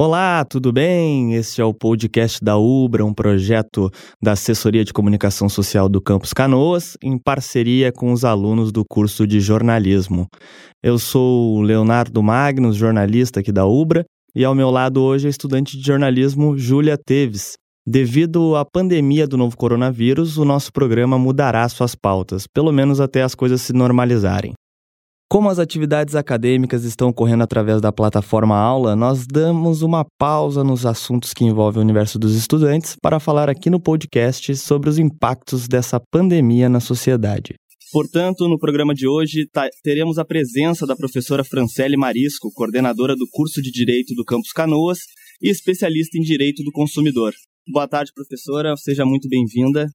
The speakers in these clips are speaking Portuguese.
Olá, tudo bem? Este é o podcast da Ubra, um projeto da Assessoria de Comunicação Social do Campus Canoas, em parceria com os alunos do curso de jornalismo. Eu sou o Leonardo Magnus, jornalista aqui da Ubra, e ao meu lado hoje a estudante de jornalismo Júlia Teves. Devido à pandemia do novo coronavírus, o nosso programa mudará suas pautas, pelo menos até as coisas se normalizarem. Como as atividades acadêmicas estão ocorrendo através da plataforma aula, nós damos uma pausa nos assuntos que envolvem o universo dos estudantes para falar aqui no podcast sobre os impactos dessa pandemia na sociedade. Portanto, no programa de hoje teremos a presença da professora Francele Marisco, coordenadora do curso de Direito do Campus Canoas e especialista em Direito do Consumidor. Boa tarde, professora, seja muito bem-vinda.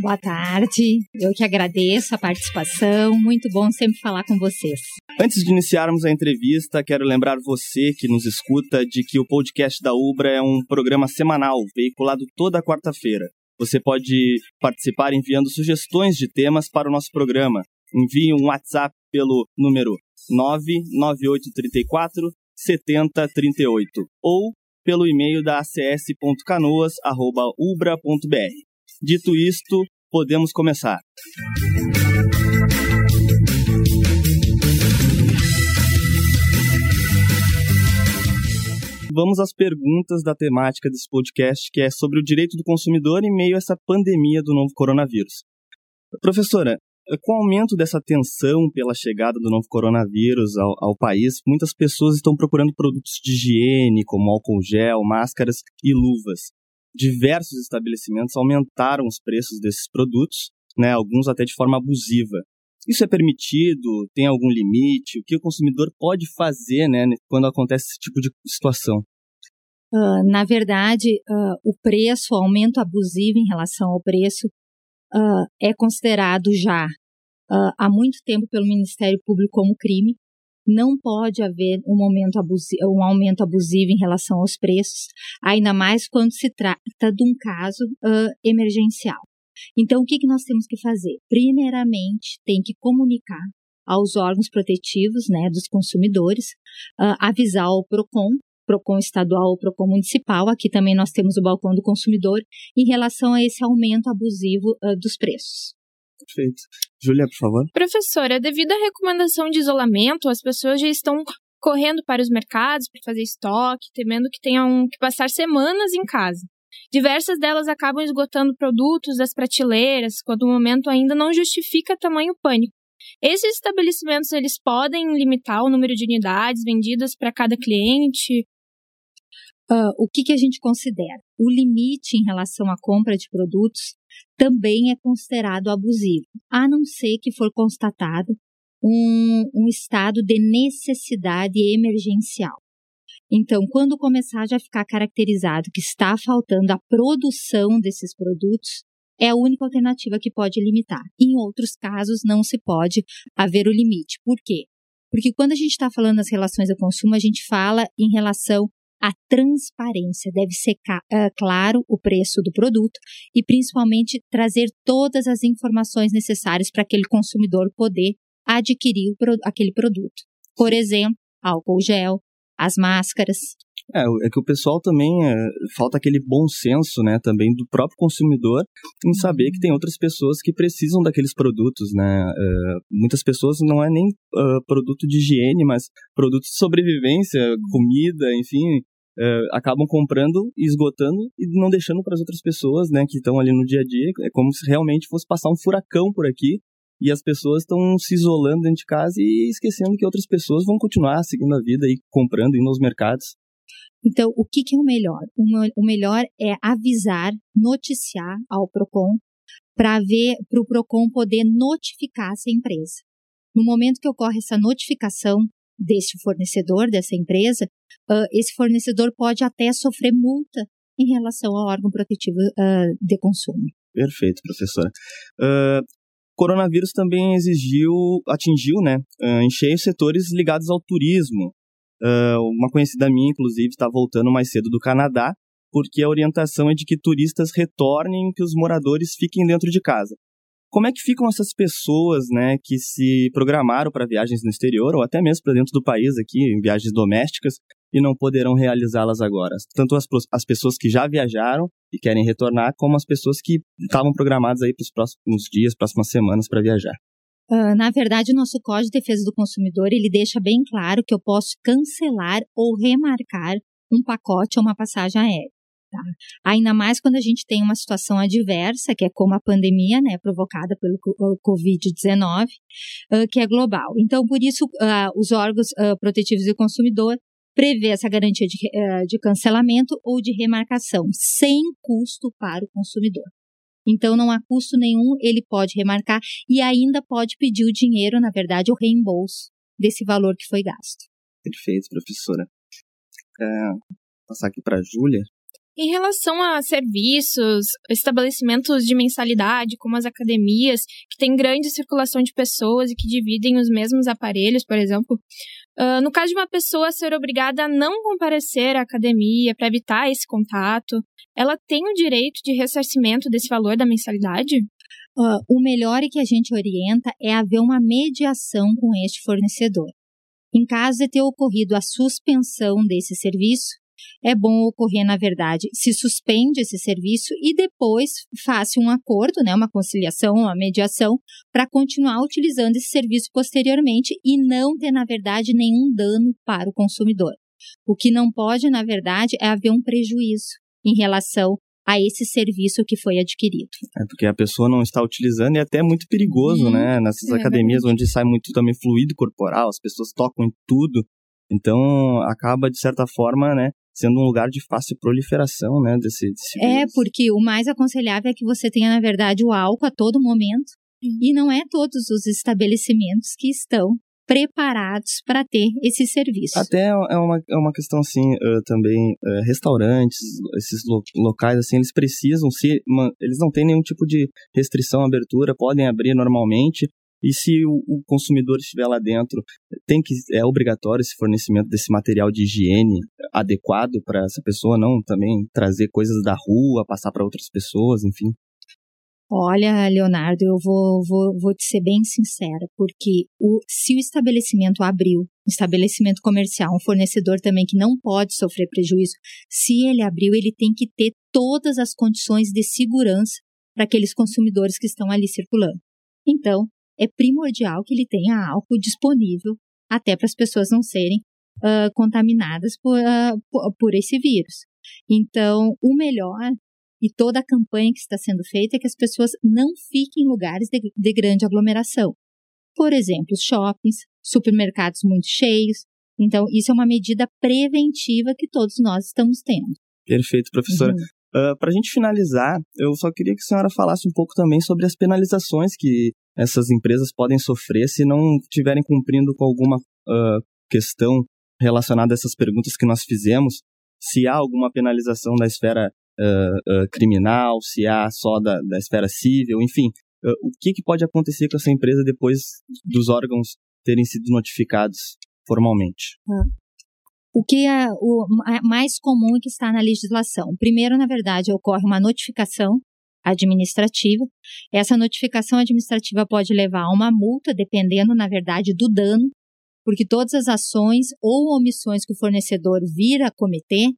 Boa tarde, eu que agradeço a participação, muito bom sempre falar com vocês. Antes de iniciarmos a entrevista, quero lembrar você que nos escuta de que o podcast da Ubra é um programa semanal, veiculado toda quarta-feira. Você pode participar enviando sugestões de temas para o nosso programa. Envie um WhatsApp pelo número 99834 7038 ou pelo e-mail da acs.canoas.ubra.br. Dito isto, podemos começar. Vamos às perguntas da temática desse podcast, que é sobre o direito do consumidor em meio a essa pandemia do novo coronavírus. Professora, com o aumento dessa tensão pela chegada do novo coronavírus ao, ao, país, muitas pessoas estão procurando produtos de higiene, como álcool gel, máscaras e luvas diversos estabelecimentos aumentaram os preços desses produtos, né, alguns até de forma abusiva. Isso é permitido? Tem algum limite? O que o consumidor pode fazer né, quando acontece esse tipo de situação? Uh, na verdade, uh, o preço, o aumento abusivo em relação ao preço, uh, é considerado já há muito tempo pelo Ministério Público como crime não pode haver um, momento abusivo, um aumento abusivo em relação aos preços, ainda mais quando se trata de um caso uh, emergencial. Então, o que, que nós temos que fazer? Primeiramente, tem que comunicar aos órgãos protetivos né, dos consumidores, uh, avisar o PROCON, PROCON estadual ou PROCON municipal, aqui também nós temos o balcão do consumidor, em relação a esse aumento abusivo uh, dos preços. Perfeito. Júlia, por favor. Professora, devido à recomendação de isolamento, as pessoas já estão correndo para os mercados para fazer estoque, temendo que tenham que passar semanas em casa. Diversas delas acabam esgotando produtos das prateleiras, quando o momento ainda não justifica tamanho pânico. Esses estabelecimentos eles podem limitar o número de unidades vendidas para cada cliente? Uh, o que, que a gente considera? O limite em relação à compra de produtos também é considerado abusivo, a não ser que for constatado um, um estado de necessidade emergencial. Então, quando começar já a ficar caracterizado que está faltando a produção desses produtos, é a única alternativa que pode limitar. Em outros casos, não se pode haver o limite. Por quê? Porque quando a gente está falando das relações de consumo, a gente fala em relação a transparência. Deve ser uh, claro o preço do produto e, principalmente, trazer todas as informações necessárias para aquele consumidor poder adquirir pro aquele produto. Por exemplo, álcool gel, as máscaras. É, é que o pessoal também é, falta aquele bom senso, né, também do próprio consumidor em saber que tem outras pessoas que precisam daqueles produtos, né. É, muitas pessoas não é nem uh, produto de higiene, mas produto de sobrevivência, comida, enfim, Uh, acabam comprando e esgotando e não deixando para as outras pessoas, né, que estão ali no dia a dia. É como se realmente fosse passar um furacão por aqui e as pessoas estão se isolando dentro de casa e esquecendo que outras pessoas vão continuar seguindo a vida e comprando, indo aos mercados. Então, o que, que é o melhor? O, melhor é avisar, noticiar ao PROCON para ver para o PROCON poder notificar essa empresa. No momento que ocorre essa notificação, deste fornecedor, dessa empresa, uh, esse fornecedor pode até sofrer multa em relação ao órgão protetivo uh, de consumo. Perfeito, professora. Uh, coronavírus também exigiu, atingiu, né, em cheio setores ligados ao turismo. uma conhecida minha, inclusive, está voltando mais cedo do Canadá, porque a orientação é de que turistas retornem que os moradores fiquem dentro de casa. Como é que ficam essas pessoas, né, que se programaram para viagens no exterior ou até mesmo para dentro do país aqui, em viagens domésticas, e não poderão realizá-las agora. Tanto as, as pessoas que já viajaram e querem retornar, como as pessoas que estavam programadas aí para os próximos dias, próximas semanas para viajar. Uh, na verdade, o nosso Código de Defesa do Consumidor ele deixa bem claro que eu posso cancelar ou remarcar um pacote ou uma passagem aérea. Tá? Ainda mais quando a gente tem uma situação adversa, que é como a pandemia, né, provocada pelo Covid-19, uh, que é global. Então, por isso, uh, os órgãos protetivos do consumidor prevê essa garantia de, de cancelamento ou de remarcação, sem custo para o consumidor. Então não há custo nenhum, ele pode remarcar e ainda pode pedir o dinheiro, na verdade, o reembolso desse valor que foi gasto. Perfeito, professora. É, passar aqui para a Júlia. Em relação a serviços, estabelecimentos de mensalidade, como as academias, que têm grande circulação de pessoas e que dividem os mesmos aparelhos, por exemplo, uh, no caso de uma pessoa ser obrigada a não comparecer à academia para evitar esse contato, ela tem o direito de ressarcimento desse valor da mensalidade? Uh, o melhor que a gente orienta é haver uma mediação com este fornecedor. Em caso de ter ocorrido a suspensão desse serviço, é bom ocorrer, na verdade, se suspende esse serviço e depois faça um acordo, né, uma conciliação, uma mediação, para continuar utilizando esse serviço posteriormente e não ter, na verdade, nenhum dano para o consumidor. O que não pode, na verdade, é haver um prejuízo em relação a esse serviço que foi adquirido. É porque a pessoa não está utilizando e é até muito perigoso, hum, né? Nessas é academias verdade. onde sai muito também fluido corporal, as pessoas tocam em tudo. Então, acaba, de certa forma, né, sendo um lugar de fácil proliferação, né, desse, desse É, porque o mais aconselhável é que você tenha, na verdade, o álcool a todo momento. E não é todos os estabelecimentos que estão preparados para ter esse serviço. Até é uma, é uma questão assim uh, também uh, restaurantes esses lo locais assim eles precisam se eles não têm nenhum tipo de restrição à abertura podem abrir normalmente e se o, o, consumidor estiver lá dentro tem que é obrigatório esse fornecimento desse material de higiene adequado para essa pessoa não também trazer coisas da rua passar para outras pessoas enfim Olha, Leonardo, eu vou, vou, vou te ser bem sincera, porque o, se o estabelecimento abriu, estabelecimento comercial, um fornecedor também que não pode sofrer prejuízo, se ele abriu, ele tem que ter todas as condições de segurança para aqueles consumidores que estão ali circulando. Então, é primordial que ele tenha álcool disponível até para as pessoas não serem uh, contaminadas por, uh, por, por esse vírus. Então, o melhor e toda a campanha que está sendo feita é que as pessoas não fiquem em lugares de, de grande aglomeração. Por exemplo, shoppings, supermercados muito cheios. Então, isso é uma medida preventiva que todos nós estamos tendo. Perfeito, professora. Uhum. Uh, ah, Para a gente finalizar, eu só queria que a senhora falasse um pouco também sobre as penalizações que essas empresas podem sofrer se não estiverem cumprindo com alguma uh, questão relacionada a essas perguntas que nós fizemos. Se há alguma penalização da esfera uh, criminal, se há só da, da esfera civil, enfim. O que, que pode acontecer com essa empresa depois dos órgãos terem sido notificados formalmente? O que é o mais comum que está na legislação? Primeiro, na verdade, ocorre uma notificação administrativa. Essa notificação administrativa pode levar a uma multa, dependendo, na verdade, do dano, porque todas as ações ou omissões que o fornecedor vir a cometer,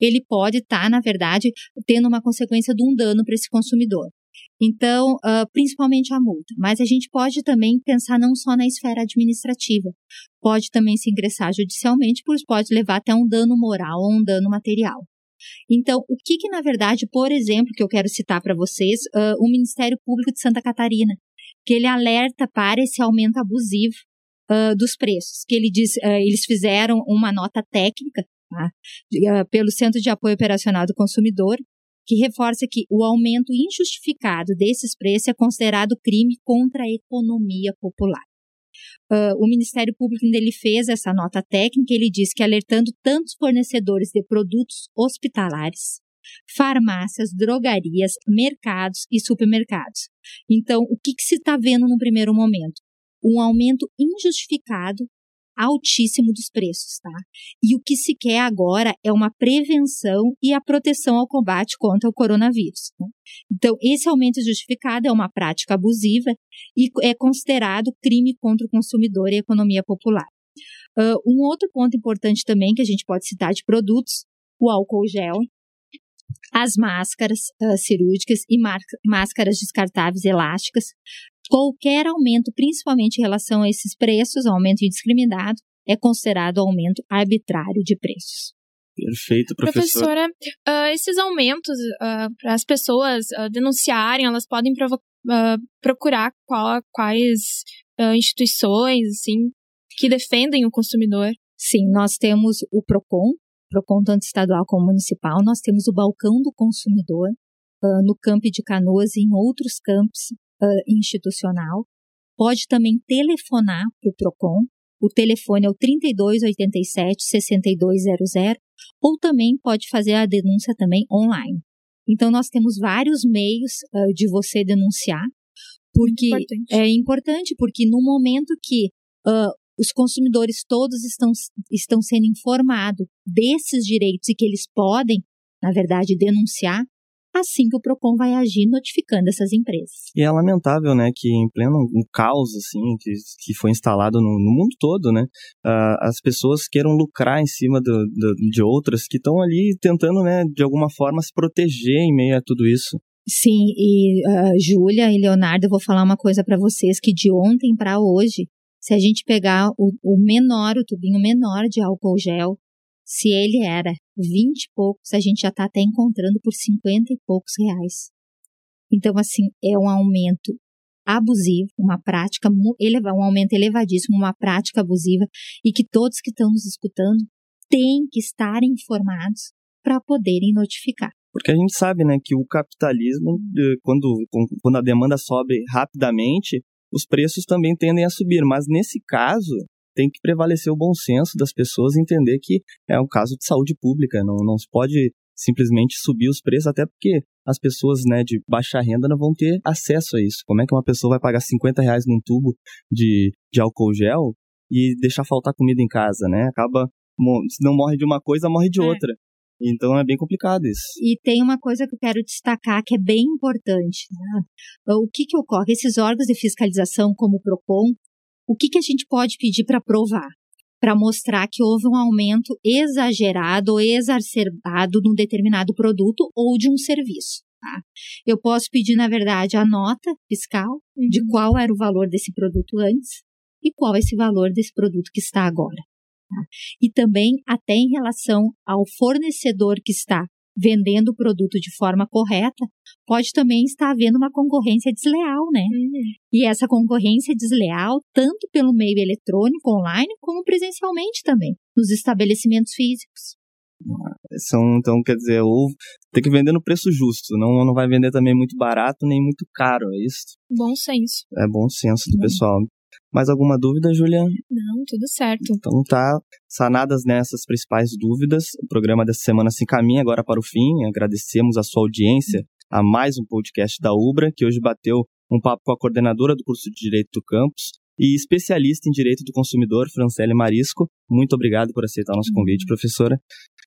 ele pode estar, tá, na verdade, tendo uma consequência de um dano para esse consumidor. Então, uh, principalmente a multa. Mas a gente pode também pensar não só na esfera administrativa. Pode também se ingressar judicialmente, pois pode levar até um dano moral ou um dano material. Então, o que que, na verdade, por exemplo, que eu quero citar para vocês, uh, o Ministério Público de Santa Catarina, que ele alerta para esse aumento abusivo uh, dos preços, que ele diz, eles fizeram uma nota técnica tá? Pelo Centro de Apoio Operacional do Consumidor, que reforça que o aumento injustificado desses preços é considerado crime contra a economia popular. Uh, o Ministério Público, ele fez essa nota técnica, ele diz que alertando tantos fornecedores de produtos hospitalares, farmácias, drogarias, mercados e supermercados. Então, o que, que se está vendo no primeiro momento? Um aumento injustificado altíssimo dos preços, tá? E o que se quer agora é uma prevenção e a proteção ao combate contra o coronavírus. Né? Então, esse aumento justificado é uma prática abusiva e é considerado crime contra o consumidor e a economia popular. Uh, um outro ponto importante também que a gente pode citar de produtos, o álcool gel, as máscaras uh, cirúrgicas e máscaras descartáveis elásticas. Qualquer aumento, principalmente em relação a esses preços, aumento indiscriminado, é considerado aumento arbitrário de preços. Perfeito, professor. Professora, uh, esses aumentos uh, para as pessoas uh, denunciarem, elas podem procurar qual, quais instituições assim que defendem o consumidor? Sim, nós temos o PROCON, PROCON tanto estadual como municipal, nós temos o Balcão do Consumidor no campo de Canoas e em outros campos institucional. Pode também telefonar para o PROCON, o telefone é o 3287 6200 ou também pode fazer a denúncia também online. Então nós temos vários meios uh, de você denunciar, porque importante. é importante porque no momento que uh, os consumidores todos estão, estão sendo informados desses direitos e que eles podem, na verdade, denunciar, assim que o Procon vai agir notificando essas empresas. E é lamentável, né, que em pleno um caos assim que, que foi instalado no, no mundo todo, né, uh, as pessoas queiram lucrar em cima do, do, de outras que estão ali tentando, né, de alguma forma se proteger em meio a tudo isso. Sim, e uh, Júlia e Leonardo, eu vou falar uma coisa para vocês que de ontem para hoje, se a gente pegar o, o menor, o tubinho menor de álcool gel, se ele era 20 e poucos, a gente já está até encontrando por 50 e poucos reais. Então, assim, é um aumento abusivo, uma prática, um aumento elevadíssimo, uma prática abusiva, e que todos que estão nos escutando têm que estar informados para poderem notificar. Porque a gente sabe, né, que o capitalismo, eh, quando, quando a demanda sobe rapidamente, os preços também tendem a subir. Mas nesse caso, tem que prevalecer o bom senso das pessoas entender que é um caso de saúde pública, não, não se pode simplesmente subir os preços, até porque as pessoas né, de baixa renda não vão ter acesso a isso. Como é que uma pessoa vai pagar 50 reais num tubo de, de álcool gel e deixar faltar comida em casa, né? Acaba, se não morre de uma coisa, morre de é. outra. Então é bem complicado isso. E tem uma coisa que eu quero destacar que é bem importante. Né? O que, que ocorre? Esses órgãos de fiscalização, como o PROCON, o que, que a gente pode pedir para provar? Para mostrar que houve um aumento exagerado ou exacerbado num determinado produto ou de um serviço. Tá? Eu posso pedir, na verdade, a nota fiscal uhum. de qual era o valor desse produto antes e qual é esse valor desse produto que está agora. Tá? E também até em relação ao fornecedor que está vendendo o produto de forma correta, pode também estar havendo uma concorrência desleal, né? Uhum. E essa concorrência desleal, tanto pelo meio eletrônico, online, como presencialmente também, nos estabelecimentos físicos. São, então, quer dizer, ou tem que vender no preço justo, não, não vai vender também muito barato nem muito caro, é isso? Bom senso. É bom senso do pessoal. Mais alguma dúvida, Julia? Não, tudo certo. Então tá, sanadas nessas principais dúvidas. O programa dessa semana se encaminha agora para o fim. Agradecemos a sua audiência a mais um podcast da Ubra, que hoje bateu um papo com a coordenadora do curso de Direito do Campus e especialista em Direito do Consumidor, Francele Marisco. Muito obrigado por aceitar o nosso convite, uhum. professora.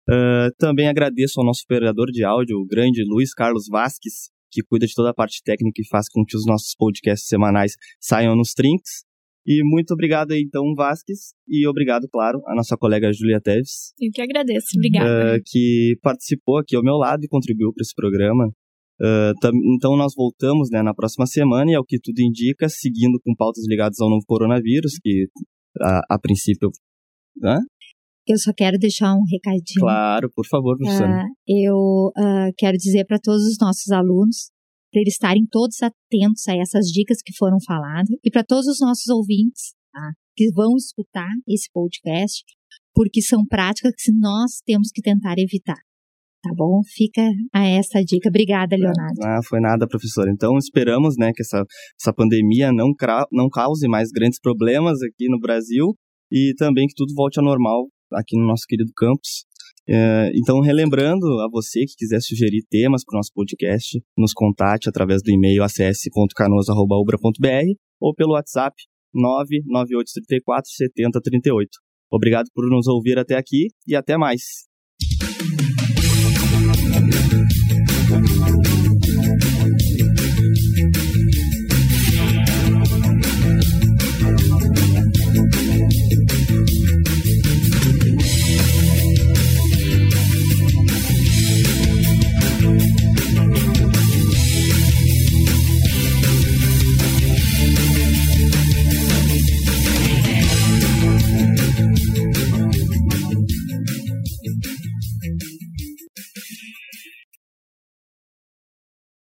Uh, também agradeço ao nosso operador de áudio, o grande Luiz Carlos Vasques, que cuida de toda a parte técnica e faz com que os nossos podcasts semanais saiam nos trinks. E muito obrigado aí, então, Vasques, e obrigado, claro, à nossa colega Julia Teves. Eu que agradeço, obrigada. Uh, que participou aqui ao meu lado e contribuiu para esse programa. Uh, então nós voltamos né, na próxima semana e é o que tudo indica, seguindo com pautas ligadas ao novo coronavírus, que a, a princípio. Né? Eu só quero deixar um recadinho. Claro, por favor, professora. Uh, eu uh, quero dizer para todos os nossos alunos para eles estarem todos atentos a essas dicas que foram faladas e para todos os nossos ouvintes tá, que vão escutar esse podcast, porque são práticas que nós temos que tentar evitar. Tá bom? Fica a essa dica. Obrigada, Leonardo. Ah, foi nada, professor. Então, esperamos né, que essa, essa pandemia não, não cause mais grandes problemas aqui no Brasil e também que tudo volte ao normal aqui no nosso querido campus. É, então, relembrando a você que quiser sugerir temas para o nosso podcast, nos contate através do e-mail acs.canoas.ubra.br ou pelo WhatsApp 99834 7038. Obrigado por nos ouvir até aqui e até mais.